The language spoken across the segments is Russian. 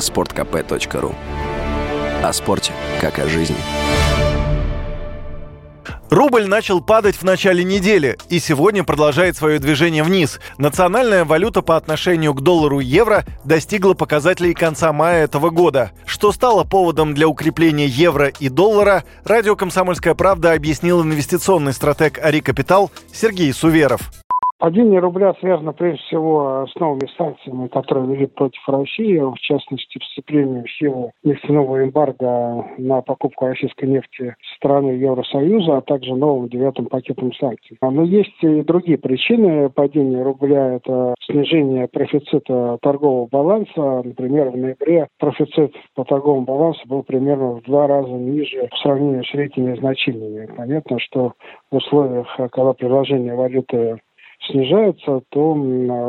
sportkp.ru О спорте, как о жизни. Рубль начал падать в начале недели и сегодня продолжает свое движение вниз. Национальная валюта по отношению к доллару и евро достигла показателей конца мая этого года. Что стало поводом для укрепления евро и доллара, радио «Комсомольская правда» объяснил инвестиционный стратег Ари Капитал Сергей Суверов. Падение рубля связано прежде всего с новыми санкциями, которые ввели против России, в частности, вступлением в силу нефтяного эмбарго на покупку российской нефти страны Евросоюза, а также новым девятым пакетом санкций. Но есть и другие причины падения рубля. Это снижение профицита торгового баланса. Например, в ноябре профицит по торговому балансу был примерно в два раза ниже по сравнению с рейтинговыми значениями. Понятно, что в условиях, когда предложение валюты снижается, то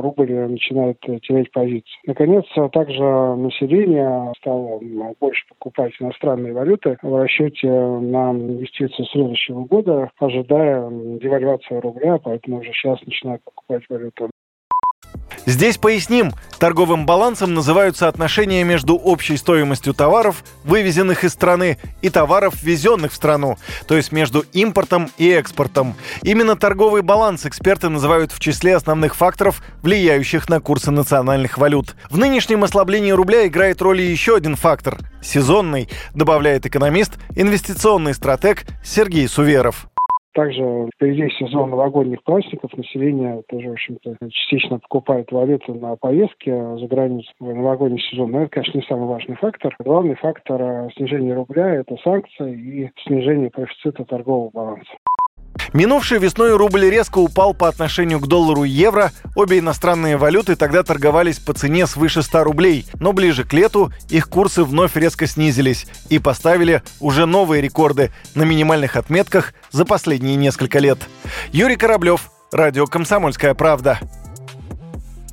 рубль начинает терять позиции. Наконец, также население стало больше покупать иностранные валюты в расчете на инвестиции следующего года, ожидая девальвации рубля, поэтому уже сейчас начинают покупать валюту Здесь поясним, торговым балансом называются отношения между общей стоимостью товаров, вывезенных из страны, и товаров, ввезенных в страну, то есть между импортом и экспортом. Именно торговый баланс эксперты называют в числе основных факторов, влияющих на курсы национальных валют. В нынешнем ослаблении рубля играет роль еще один фактор – сезонный, добавляет экономист, инвестиционный стратег Сергей Суверов. Также впереди сезон новогодних праздников. Население тоже, в общем-то, частично покупает валюту на поездки за границу в новогодний сезон. Но это, конечно, не самый важный фактор. Главный фактор э, снижения рубля – это санкции и снижение профицита торгового баланса. Минувшей весной рубль резко упал по отношению к доллару и евро. Обе иностранные валюты тогда торговались по цене свыше 100 рублей. Но ближе к лету их курсы вновь резко снизились и поставили уже новые рекорды на минимальных отметках за последние несколько лет. Юрий Кораблев, Радио «Комсомольская правда».